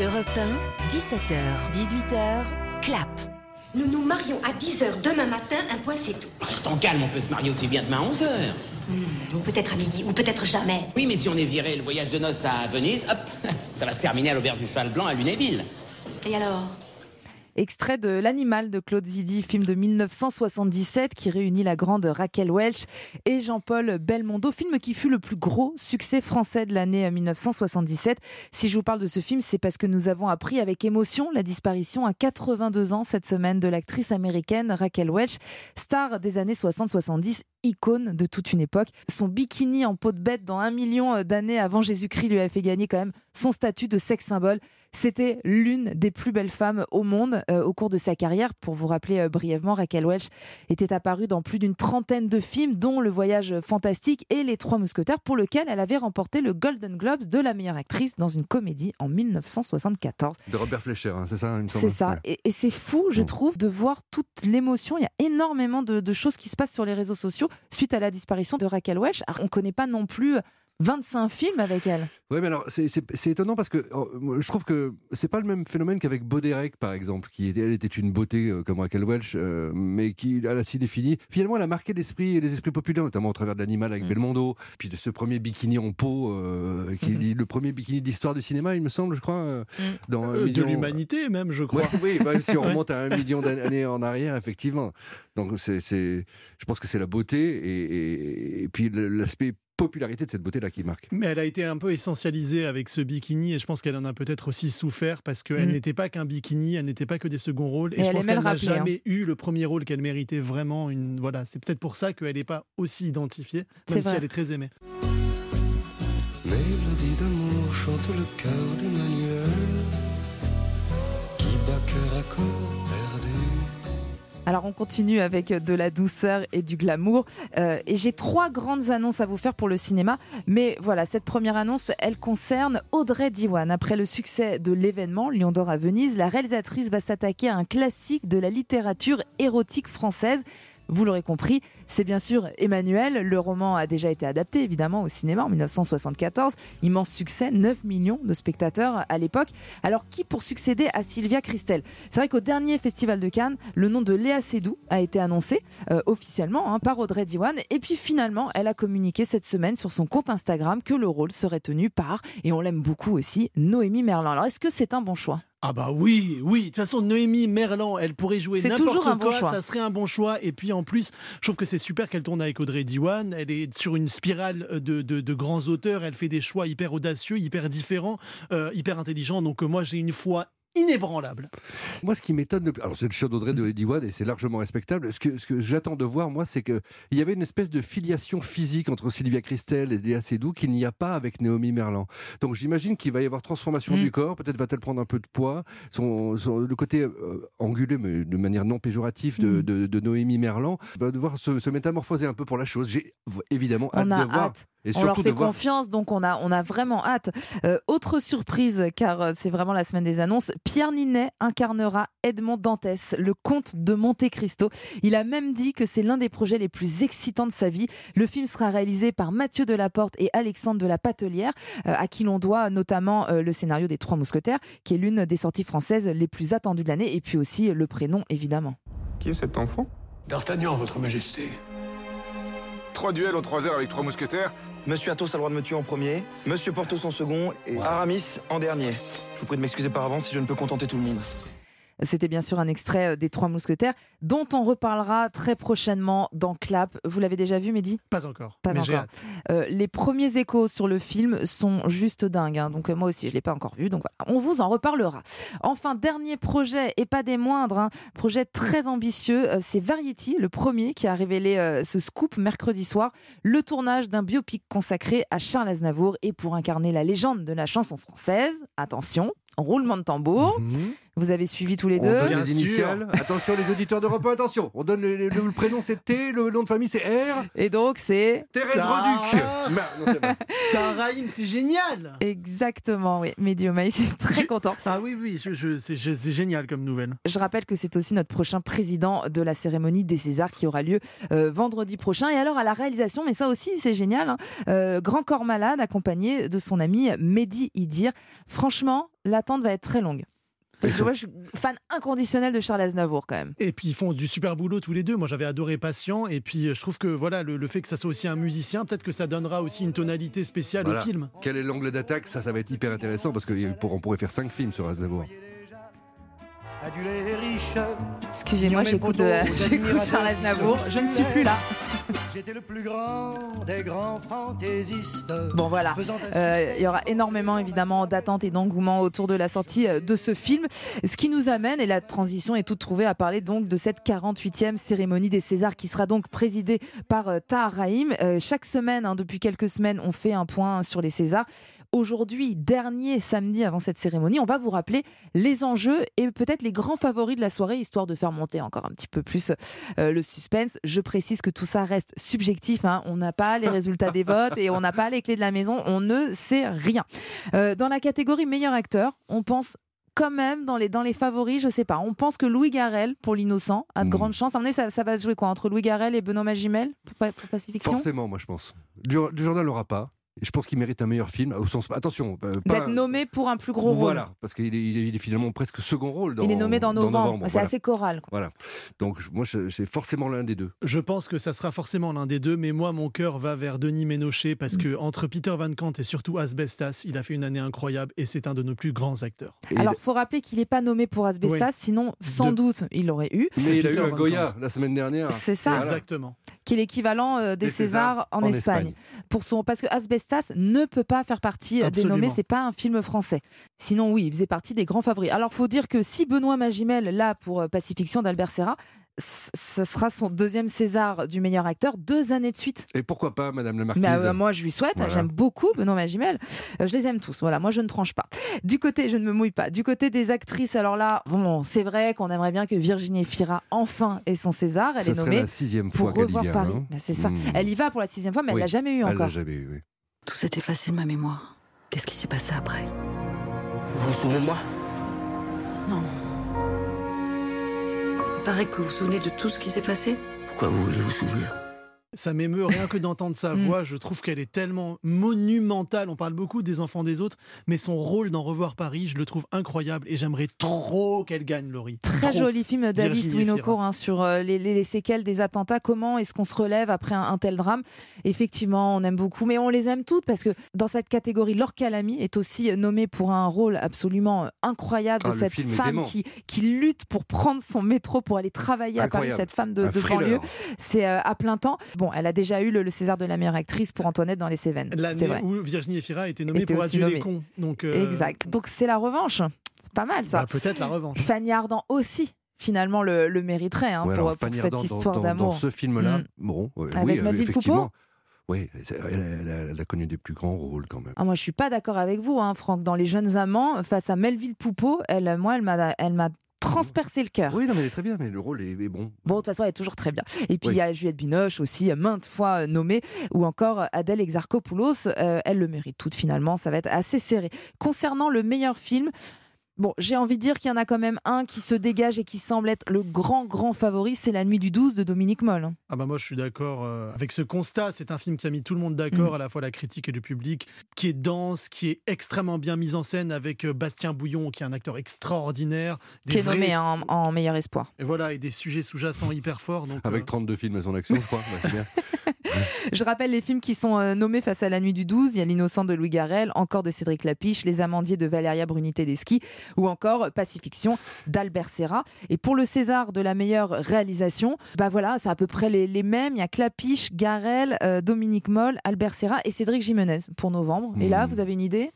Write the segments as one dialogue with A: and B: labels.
A: Europe 1, 17h, 18h, clap.
B: Nous nous marions à 10h demain matin, un point c'est tout.
C: Restons calmes, on peut se marier aussi bien demain à 11h.
B: Ou peut-être à midi, ou peut-être jamais.
C: Oui, mais si on est viré le voyage de noces à Venise, hop, ça va se terminer à l'auberge du Cheval Blanc à Lunéville.
B: Et alors?
D: Extrait de L'Animal de Claude Zidi, film de 1977 qui réunit la grande Raquel Welch et Jean-Paul Belmondo, film qui fut le plus gros succès français de l'année 1977. Si je vous parle de ce film, c'est parce que nous avons appris avec émotion la disparition à 82 ans cette semaine de l'actrice américaine Raquel Welch, star des années 60-70, icône de toute une époque. Son bikini en peau de bête dans un million d'années avant Jésus-Christ lui a fait gagner quand même son statut de sex symbole. C'était l'une des plus belles femmes au monde euh, au cours de sa carrière. Pour vous rappeler euh, brièvement, Raquel Welch était apparue dans plus d'une trentaine de films, dont Le Voyage fantastique et Les Trois Mousquetaires, pour lequel elle avait remporté le Golden Globes de la meilleure actrice dans une comédie en 1974.
E: De Robert Fleischer, hein, c'est ça
D: C'est ça.
E: Ouais.
D: Et, et c'est fou, je trouve, de voir toute l'émotion. Il y a énormément de, de choses qui se passent sur les réseaux sociaux suite à la disparition de Raquel Welch. Alors, on ne connaît pas non plus 25 films avec elle.
E: Ouais, mais alors c'est- c'est c'est étonnant parce que oh, je trouve que c'est pas le même phénomène qu'avec Baudérec par exemple, qui était, elle était une beauté euh, comme Raquel Welch, euh, mais qui elle a si défini. Finalement, elle a marqué l'esprit et les esprits populaires, notamment au travers de l'animal avec
D: Mm.
E: Belmondo, puis de ce premier bikini en peau, euh, qui est le premier bikini de l'histoire du cinéma, il me semble, je crois, euh,
D: Mm.
E: dans
F: de l'humanité même, je crois.
E: Ouais, oui, bah, si on remonte à un million d'années en arrière, effectivement. Donc, c'est, c'est- je pense que c'est la beauté et, et- et puis l'aspect popularité de cette beauté-là qui marque.
F: Mais elle a été un peu essentialisée avec ce bikini et je pense qu'elle en a peut-être aussi souffert parce qu'elle
D: Mhm.
F: n'était pas qu'un bikini, elle n'était pas que des seconds rôles et,
D: Et
F: je
D: elle
F: pense qu'elle
D: le
F: n'a
D: hein.
F: jamais eu le premier rôle qu'elle méritait vraiment. Une... Voilà, c'est peut-être pour ça qu'elle n'est pas aussi identifiée, même si
D: vrai.
F: elle est très aimée.
G: Mélodie d'amour chante le cœur d'Emmanuel
D: Alors on continue avec de la douceur et du glamour. Euh, et j'ai trois grandes annonces à vous faire pour le cinéma. Mais voilà, cette première annonce, elle concerne Audrey Diwan. Après le succès de l'événement Lion d'Or à Venise, la réalisatrice va s'attaquer à un classique de la littérature érotique française. Vous l'aurez compris, c'est bien sûr Emmanuel. Le roman a déjà été adapté évidemment au cinéma en 1974. Immense succès, 9 millions de spectateurs à l'époque. Alors qui pour succéder à Sylvia Christel? C'est vrai qu'au dernier festival de Cannes, le nom de Léa Seydoux a été annoncé euh, officiellement hein, par Audrey Diwan. Et puis finalement, elle a communiqué cette semaine sur son compte Instagram que le rôle serait tenu par, et on l'aime beaucoup aussi, Noémie Merlan. Alors est-ce que c'est un bon choix?
F: Ah bah oui, oui. De toute façon, Noémie Merlan, elle pourrait jouer
D: C'est
F: n'importe
D: toujours un bon
F: quoi.
D: choix.
F: Ça serait un bon choix. Et puis en plus, je trouve que c'est super qu'elle tourne avec Audrey Diwan. Elle est sur une spirale de, de- de grands auteurs. Elle fait des choix hyper audacieux, hyper différents, euh, hyper intelligents. Donc euh, moi, j'ai une foi inébranlable.
E: Moi, ce qui m'étonne, le plus- alors c'est le choix d'Audrey de Diwan et c'est largement respectable. Ce que, ce que j'attends de voir, moi, c'est qu'il y avait une espèce de filiation physique entre Sylvia Christel et Léa Seydoux qu'il n'y a pas avec Naomi Merlan. Donc j'imagine qu'il va y avoir transformation
D: Mm.
E: du corps. Peut-être va-t-elle prendre un peu de poids. Son, son- le côté euh, angulé, mais de manière non péjorative, de,
D: Mm.
E: de, de Noémie Merlan va devoir se, se métamorphoser un peu pour la chose. J'ai évidemment hâte
D: On a
E: de voir. Et
D: On leur fait
E: de voir
D: confiance, donc on a, on a vraiment hâte. Euh, autre surprise, car euh, c'est vraiment la semaine des annonces, Pierre Ninet incarnera Edmond Dantès, le comte de Monte Cristo. Il a même dit que c'est l'un des projets les plus excitants de sa vie. Le film sera réalisé par Mathieu Delaporte et Alexandre de la Patelière, euh, à qui l'on doit notamment euh, le scénario des Trois Mousquetaires, qui est l'une des sorties françaises les plus attendues de l'année, et puis aussi le prénom, évidemment.
H: Qui est cet enfant?
I: D'Artagnan, votre majesté.
H: Trois duels en trois heures avec trois mousquetaires
G: Monsieur Athos a le droit de me tuer en premier, Monsieur Porthos en second et Aramis en dernier. Je vous prie de m'excuser par avance si je ne peux contenter tout le monde.
D: C'était bien sûr un extrait euh, des Trois Mousquetaires, dont on reparlera très prochainement dans Clap. Vous l'avez déjà vu, Mehdi?
F: Pas encore.
D: Pas
F: mais
D: encore.
F: hâte.
D: Euh, Les premiers échos sur le film sont juste dingues. hein. Donc euh, moi aussi, je l'ai pas encore vu. Donc voilà, on vous en reparlera. Enfin, dernier projet, et pas des moindres, hein, projet très ambitieux. euh, C'est Variety, le premier, qui a révélé ce scoop mercredi soir. Le tournage d'un biopic consacré à Charles Aznavour et pour incarner la légende de la chanson française. Attention, roulement de tambour.
E: Mhm.
D: Vous avez suivi tous les
E: On
D: deux.
E: donne
F: Bien
E: les
F: sûr.
E: initiales. Attention, les auditeurs d'Europe 1, attention. On donne le, le- le prénom, c'est T, le nom de famille, c'est R.
D: Et donc, c'est.
E: Thérèse. Reduc. Non, c'est
F: c'est génial
D: Exactement, oui. Medium Ice est très content.
F: Ah oui, oui, je- je- c'est c'est génial comme nouvelle.
D: Je rappelle que c'est aussi notre prochain président de la cérémonie des Césars qui aura lieu euh, vendredi prochain. Et alors à la réalisation, mais ça aussi c'est génial, hein, euh, Grand Corps Malade accompagné de son ami Mehdi Idir. Franchement, l'attente va être très longue. Parce que moi je suis fan inconditionnel de Charles Aznavour quand même.
F: Et puis ils font du super boulot tous les deux. Moi j'avais adoré Patient. Et puis je trouve que voilà le, le fait que ça soit aussi un musicien, peut-être que ça donnera aussi une tonalité spéciale
E: Voilà.
F: au film.
E: Quel est l'angle d'attaque? Ça, ça va être hyper intéressant parce qu'on pourrait faire 5 films sur Aznavour.
D: Excusez-moi, j'écoute Charles Aznavour. Je ne suis plus là.
J: J'étais le plus grand des grands fantaisistes.
D: Bon voilà, Euh, il y aura énormément évidemment d'attentes et d'engouement autour de la sortie euh, de ce film. Ce qui nous amène, et la transition est toute trouvée, à parler donc de cette 48e cérémonie des Césars qui sera donc présidée par euh, Tahar Rahim. Euh, chaque semaine, hein, depuis quelques semaines, on fait un point sur les Césars. Aujourd'hui, dernier samedi avant cette cérémonie, on va vous rappeler les enjeux et peut-être les grands favoris de la soirée, histoire de faire monter encore un petit peu plus euh, le suspense. Je précise que tout ça reste subjectif. hein. On n'a pas les résultats des votes et on n'a pas les clés de la maison. On ne sait rien. Euh, dans la catégorie meilleur acteur, on pense quand même dans les, dans les favoris, je sais pas. On pense que Louis Garrel pour l'innocent a de
E: Mm.
D: grandes chances. À mon avis, ça, ça va se jouer quoi entre Louis Garrel et Benoît Magimel? Pour, pour
E: Forcément, moi je pense. Du, du Jordan l'aura pas. Et je pense qu'il mérite un meilleur film. Au sens, attention, euh,
D: D'être nommé pour un plus gros rôle.
E: Voilà, parce qu'il est, il il finalement presque second rôle. Dans,
D: Il est nommé dans novembre. C'est
E: voilà.
D: assez choral. quoi.
E: Voilà. Donc moi, c'est forcément l'un des deux.
F: Je pense que ça sera forcément l'un des deux, mais moi, mon cœur va vers Denis Ménochet parce que entre Peter Van Kant et surtout Asbestas, il a fait une année incroyable et c'est un de nos plus grands acteurs.
E: Et
D: Alors, faut rappeler qu'il n'est pas nommé pour Asbestas,
F: Oui.
D: sinon, sans
F: De-
D: doute, il l'aurait eu.
E: Mais il a eu
F: Peter
E: un Goya la semaine dernière.
D: C'est ça.
E: Voilà.
F: Exactement.
D: qui est l'équivalent euh, des
E: Des
D: Césars,
E: Césars
D: en,
E: en
D: Espagne.
E: Espagne.
D: Pour son, parce que Asbestas ne peut pas faire partie euh, des
F: Absolument.
D: nommés, c'est pas un film français. Sinon, oui, il faisait partie des grands favoris. Alors, faut dire que si Benoît Magimel, là, pour euh, Pacifiction d'Albert Serra, ce sera son deuxième César du meilleur acteur, deux années de suite.
E: Et pourquoi pas, Madame la Marquise
D: Bah, euh, moi, je lui souhaite.
E: Voilà.
D: J'aime beaucoup Benoît Magimel. Euh, je les aime tous. Voilà, moi, je ne tranche pas. Du côté, je ne me mouille pas. Du côté des actrices, alors là, bon, c'est vrai qu'on aimerait bien que Virginie Fira enfin ait son César. Elle
E: Ça
D: est nommée
E: la sixième
D: pour
E: y
D: revoir. Paris.
E: hein.
D: Bah, c'est ça.
E: Mm.
D: Elle y va pour la sixième fois, mais elle l'a jamais eu
E: Elle
D: encore.
E: l'a jamais eu, oui.
K: Tout s'est effacé de ma mémoire. Qu'est-ce qui s'est passé après?
C: Vous vous souvenez de moi?
K: Non. Il paraît que vous vous souvenez de tout ce qui s'est passé?
C: Pourquoi vous voulez vous souvenir?
F: Ça m'émeut rien que d'entendre sa
D: Mm.
F: voix. Je trouve qu'elle est tellement monumentale. On parle beaucoup des enfants des autres, mais son rôle dans Revoir Paris, je le trouve incroyable et j'aimerais trop qu'elle gagne, Laurie.
D: Très
F: Trop.
D: joli film d'Alice Winocourt hein, sur euh, les, les- les séquelles des attentats. Comment est-ce qu'on se relève après un, un tel drame? Effectivement, on aime beaucoup, mais on les aime toutes parce que dans cette catégorie, Laure Calamy est aussi nommée pour un rôle absolument incroyable de
E: Ah,
D: cette femme qui, qui lutte pour prendre son métro pour aller travailler à Paris,
E: Incroyable.
D: cette femme de, de banlieue. C'est euh, à plein temps. Bon, elle a déjà eu le, le César de la meilleure actrice pour Antoinette dans les Cévennes.
F: L'année où Virginie Efira a été nommée
D: Était
F: pour
D: aussi
F: Adieu les
D: nommée.
F: cons. Donc, euh,
D: Exact. Donc c'est la revanche. C'est pas mal ça.
F: bah, peut-être la revanche.
D: Fanny Ardant aussi, finalement, le, le mériterait hein,
E: Ouais,
D: pour,
E: alors,
D: pour
E: Fanny
D: cette
E: dans-
D: histoire
E: dans, dans
D: d'amour.
E: ce film-là,
D: Mm.
E: bon, euh,
D: Avec
E: oui, euh,
D: Melville
E: effectivement. Oui, c'est- elle, elle a- elle a connu des plus grands rôles quand même.
D: Ah, moi, je suis pas d'accord avec vous, hein, Franck. Dans Les Jeunes Amants, face à Melville Poupeau, elle, moi, elle m'a, transpercé le cœur.
E: Oui, non, mais elle est très bien, mais le rôle est, est bon.
D: Bon, de toute façon, elle est toujours très bien. Et puis, il
E: Oui.
D: y a Juliette Binoche aussi, euh, maintes fois euh, nommée, ou encore Adèle Exarchopoulos. euh, elle le mérite toute, finalement. Ça va être assez serré. Concernant le meilleur film, Bon, j'ai envie de dire qu'il y en a quand même un qui se dégage et qui semble être le grand, grand favori, c'est La Nuit du 12 de Dominique Moll.
F: Ah bah moi je suis d'accord euh, avec ce constat. C'est un film qui a mis tout le monde d'accord,
D: Mm.
F: à la fois la critique et le public, qui est dense, qui est extrêmement bien mis en scène avec euh, Bastien Bouillon, qui est un acteur extraordinaire,
D: qui est nommé en, en meilleur espoir.
F: Et voilà, et des sujets sous-jacents hyper forts. Donc,
E: Avec
F: euh,
E: 32 films à son action, je crois. Bah.
D: Je rappelle les films qui sont euh, nommés face à la nuit du 12. Il y a L'innocent de Louis Garrel, encore de Cédric Lapiche, Les Amandiers de Valéria Bruni Tedeschi ou encore Pacifiction d'Albert Serra. Et pour le César de la meilleure réalisation, bah voilà, c'est à peu près les, les mêmes. Il y a Clapiche, Garrel, euh, Dominique Moll, Albert Serra et Cédric Jimenez pour novembre. Et là,
E: Hmm.
D: vous avez une idée?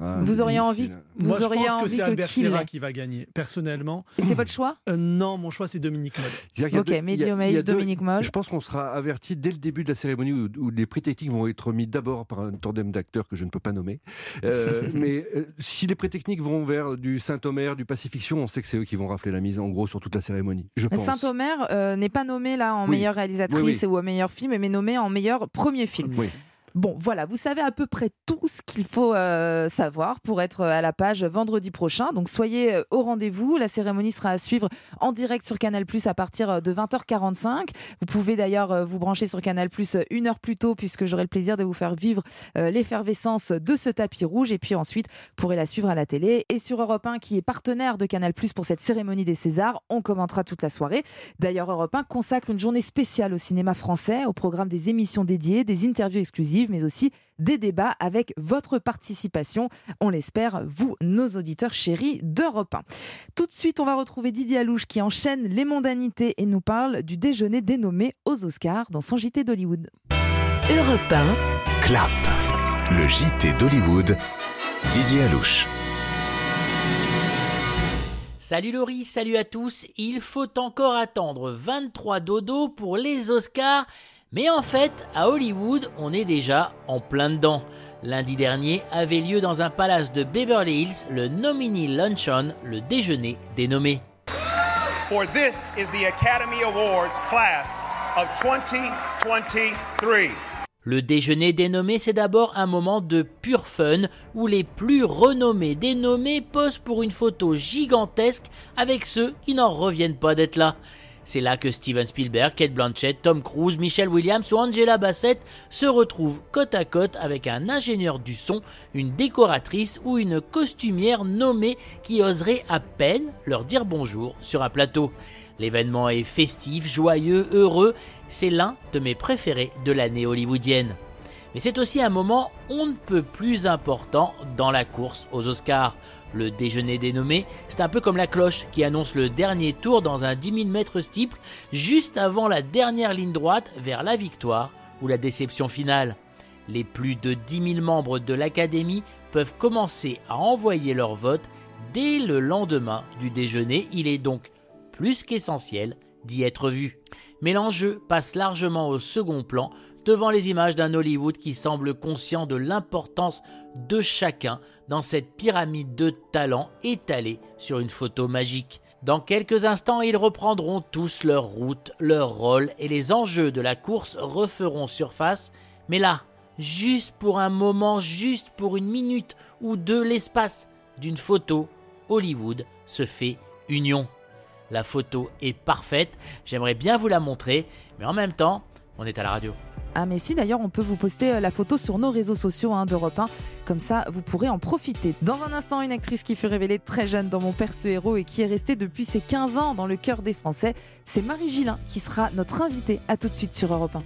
E: Ah,
D: Vous
E: c'est
D: auriez envie, vous
F: Moi, je
D: auriez
F: pense que
D: envie
F: c'est
D: que,
F: Albert
D: qui
F: Serra qui va gagner, personnellement.
D: Et c'est votre choix?
F: Euh, non, mon choix, c'est Dominique Moll.
D: Ok,
E: deux- il y a-
D: Mehdi
E: il y a
D: Omaïs,
E: deux-
D: Dominique Moll.
E: Je pense qu'on sera averti dès le début de la cérémonie où, où les prix techniques vont être mis d'abord par un tandem d'acteurs que je ne peux pas nommer. Euh, mais euh, si les prix techniques vont vers du Saint-Omer, du Pacifiction, on sait que c'est eux qui vont rafler la mise en gros sur toute la cérémonie. Je pense.
D: Saint-Omer euh, n'est pas nommé là en
E: Oui.
D: meilleure réalisatrice
E: Oui, oui.
D: ou en meilleur film, mais nommé en meilleur premier film. Bon, voilà, vous savez à peu près tout ce qu'il faut euh, savoir pour être à la page vendredi prochain. Donc soyez euh, au rendez-vous. La cérémonie sera à suivre en direct sur Canal Plus à partir euh, de 20h45. Vous pouvez d'ailleurs euh, vous brancher sur Canal Plus une heure plus tôt puisque j'aurai le plaisir de vous faire vivre euh, l'effervescence de ce tapis rouge. Et puis ensuite, vous pourrez la suivre à la télé. Et sur Europe 1, qui est partenaire de Canal Plus pour cette cérémonie des Césars, on commentera toute la soirée. D'ailleurs, Europe 1 consacre une journée spéciale au cinéma français, au programme des émissions dédiées, des interviews exclusives, mais aussi des débats avec votre participation. On l'espère, vous, nos auditeurs chéris d'Europe 1. Tout de suite, on va retrouver Didier Alouche qui enchaîne les mondanités et nous parle du déjeuner dénommé aux Oscars dans son JT d'Hollywood.
A: Europe 1,
L: Clap, le JT d'Hollywood, Didier Alouche.
M: Salut Laurie, salut à tous. Il faut encore attendre 23 dodo pour les Oscars, mais en fait, à Hollywood, on est déjà en plein dedans. Lundi dernier avait lieu dans un palace de Beverly Hills le Nominee Luncheon, le déjeuner dénommé.
N: For this is the Academy Awards class of 2023.
M: Le déjeuner dénommé, c'est d'abord un moment de pur fun où les plus renommés dénommés posent pour une photo gigantesque avec ceux qui n'en reviennent pas d'être là. C'est là que Steven Spielberg, Kate Blanchett, Tom Cruise, Michelle Williams ou Angela Bassett se retrouvent côte à côte avec un ingénieur du son, une décoratrice ou une costumière nommée qui oserait à peine leur dire bonjour sur un plateau. L'événement est festif, joyeux, heureux, c'est l'un de mes préférés de l'année hollywoodienne. Mais c'est aussi un moment on ne peut plus important dans la course aux Oscars. Le déjeuner dénommé, c'est un peu comme la cloche qui annonce le dernier tour dans un 10 000 mètres steeple juste avant la dernière ligne droite vers la victoire ou la déception finale. Les plus de 10 000 membres de l'Académie peuvent commencer à envoyer leur vote dès le lendemain du déjeuner. Il est donc plus qu'essentiel d'y être vu. Mais l'enjeu passe largement au second plan devant les images d'un Hollywood qui semble conscient de l'importance de chacun dans cette pyramide de talents étalée sur une photo magique. Dans quelques instants, ils reprendront tous leur route, leur rôle et les enjeux de la course referont surface. Mais là, juste pour un moment, juste pour une minute ou deux, l'espace d'une photo, Hollywood se fait union. La photo est parfaite, j'aimerais bien vous la montrer, mais en même temps, on est à la radio.
D: Ah mais si d'ailleurs on peut vous poster euh, la photo sur nos réseaux sociaux hein, d'Europe 1, comme ça vous pourrez en profiter. Dans un instant, une actrice qui fut révélée très jeune dans Mon Père ce héros et qui est restée depuis ses 15 ans dans le cœur des Français, c'est Marie Gillin qui sera notre invitée. À tout de suite sur Europe 1.